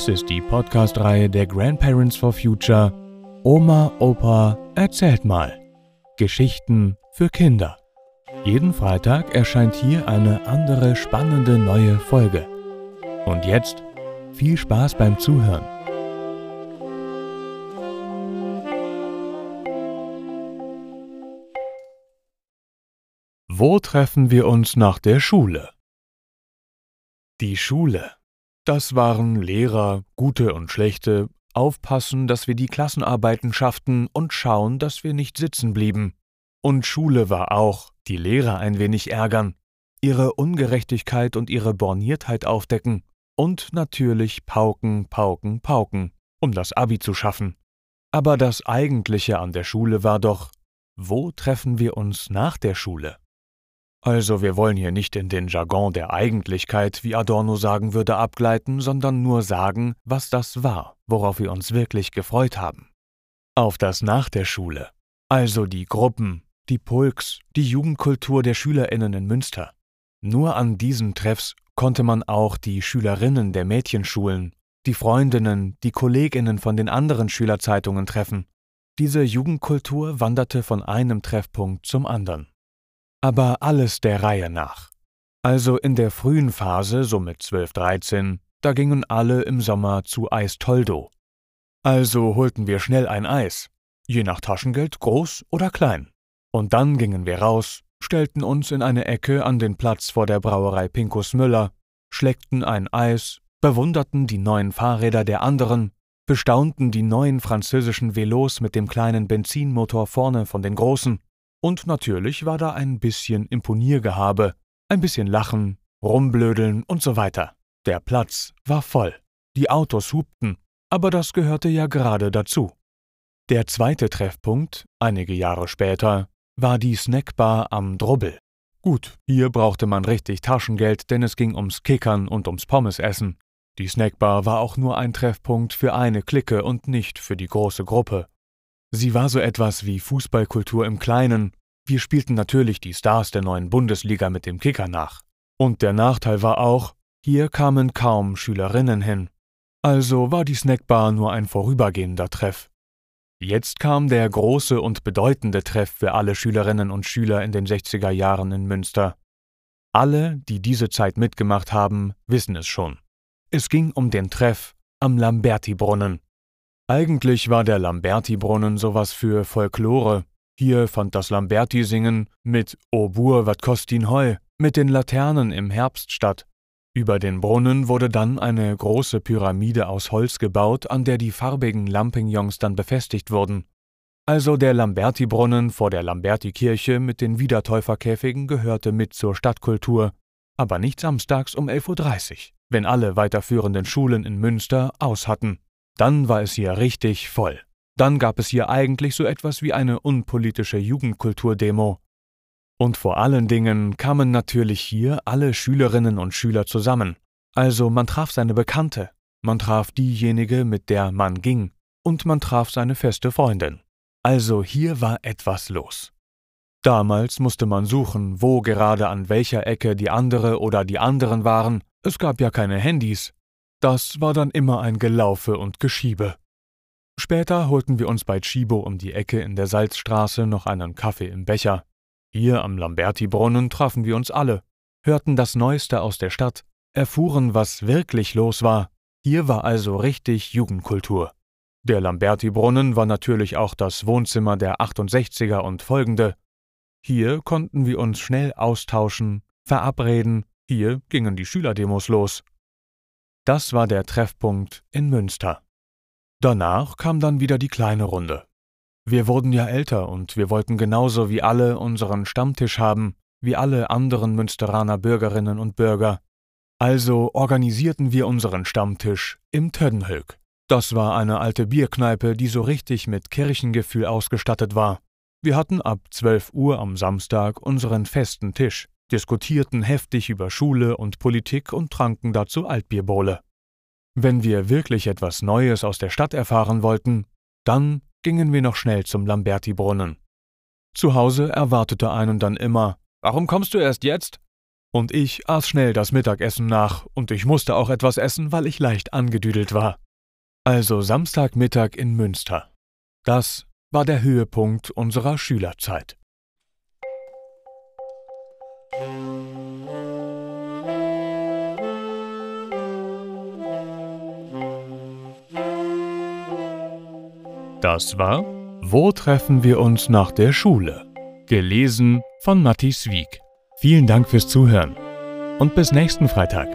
Dies ist die Podcast-Reihe der Grandparents for Future Oma, Opa, erzählt mal. Geschichten für Kinder. Jeden Freitag erscheint hier eine andere spannende neue Folge. Und jetzt viel Spaß beim Zuhören. Wo treffen wir uns nach der Schule? Die Schule. Das waren Lehrer, gute und schlechte, aufpassen, dass wir die Klassenarbeiten schafften und schauen, dass wir nicht sitzen blieben. Und Schule war auch, die Lehrer ein wenig ärgern, ihre Ungerechtigkeit und ihre Borniertheit aufdecken und natürlich pauken, pauken, pauken, um das Abi zu schaffen. Aber das Eigentliche an der Schule war doch, wo treffen wir uns nach der Schule? Also wir wollen hier nicht in den Jargon der Eigentlichkeit, wie Adorno sagen würde, abgleiten, sondern nur sagen, was das war, worauf wir uns wirklich gefreut haben. Auf das nach der Schule, also die Gruppen, die Pulks, die Jugendkultur der Schülerinnen in Münster. Nur an diesen Treffs konnte man auch die Schülerinnen der Mädchenschulen, die Freundinnen, die Kolleginnen von den anderen Schülerzeitungen treffen. Diese Jugendkultur wanderte von einem Treffpunkt zum anderen aber alles der Reihe nach. Also in der frühen Phase, so mit 12, 13, da gingen alle im Sommer zu Eis Toldo. Also holten wir schnell ein Eis, je nach Taschengeld groß oder klein. Und dann gingen wir raus, stellten uns in eine Ecke an den Platz vor der Brauerei Pinkus Müller, schleckten ein Eis, bewunderten die neuen Fahrräder der anderen, bestaunten die neuen französischen Velos mit dem kleinen Benzinmotor vorne von den großen, und natürlich war da ein bisschen Imponiergehabe, ein bisschen Lachen, Rumblödeln und so weiter. Der Platz war voll. Die Autos hupten, aber das gehörte ja gerade dazu. Der zweite Treffpunkt, einige Jahre später, war die Snackbar am Drubbel. Gut, hier brauchte man richtig Taschengeld, denn es ging ums Kickern und ums Pommesessen. Die Snackbar war auch nur ein Treffpunkt für eine Clique und nicht für die große Gruppe. Sie war so etwas wie Fußballkultur im Kleinen. Wir spielten natürlich die Stars der neuen Bundesliga mit dem Kicker nach. Und der Nachteil war auch, hier kamen kaum Schülerinnen hin. Also war die Snackbar nur ein vorübergehender Treff. Jetzt kam der große und bedeutende Treff für alle Schülerinnen und Schüler in den 60er Jahren in Münster. Alle, die diese Zeit mitgemacht haben, wissen es schon. Es ging um den Treff am Lamberti-Brunnen. Eigentlich war der Lamberti-Brunnen sowas für Folklore. Hier fand das Lamberti-Singen mit O Bur wat kostin heu mit den Laternen im Herbst statt. Über den Brunnen wurde dann eine große Pyramide aus Holz gebaut, an der die farbigen Lampignons dann befestigt wurden. Also der Lamberti-Brunnen vor der Lamberti-Kirche mit den Wiedertäuferkäfigen gehörte mit zur Stadtkultur, aber nicht samstags um 11.30 Uhr, wenn alle weiterführenden Schulen in Münster aus hatten. Dann war es hier richtig voll. Dann gab es hier eigentlich so etwas wie eine unpolitische Jugendkulturdemo. Und vor allen Dingen kamen natürlich hier alle Schülerinnen und Schüler zusammen. Also man traf seine Bekannte, man traf diejenige, mit der man ging, und man traf seine feste Freundin. Also hier war etwas los. Damals musste man suchen, wo gerade an welcher Ecke die andere oder die anderen waren. Es gab ja keine Handys, das war dann immer ein Gelaufe und Geschiebe. Später holten wir uns bei Chibo um die Ecke in der Salzstraße noch einen Kaffee im Becher. Hier am Lamberti-Brunnen trafen wir uns alle, hörten das Neueste aus der Stadt, erfuhren, was wirklich los war. Hier war also richtig Jugendkultur. Der Lamberti-Brunnen war natürlich auch das Wohnzimmer der 68er und folgende. Hier konnten wir uns schnell austauschen, verabreden, hier gingen die Schülerdemos los. Das war der Treffpunkt in Münster. Danach kam dann wieder die kleine Runde. Wir wurden ja älter und wir wollten genauso wie alle unseren Stammtisch haben, wie alle anderen Münsteraner Bürgerinnen und Bürger. Also organisierten wir unseren Stammtisch im Töddenhöck. Das war eine alte Bierkneipe, die so richtig mit Kirchengefühl ausgestattet war. Wir hatten ab 12 Uhr am Samstag unseren festen Tisch diskutierten heftig über Schule und Politik und tranken dazu Altbierbowle. Wenn wir wirklich etwas Neues aus der Stadt erfahren wollten, dann gingen wir noch schnell zum Lamberti-Brunnen. Zu Hause erwartete einen dann immer: Warum kommst du erst jetzt? Und ich aß schnell das Mittagessen nach, und ich musste auch etwas essen, weil ich leicht angedüdelt war. Also Samstagmittag in Münster. Das war der Höhepunkt unserer Schülerzeit. Das war Wo treffen wir uns nach der Schule? Gelesen von Matti Wieg. Vielen Dank fürs Zuhören und bis nächsten Freitag.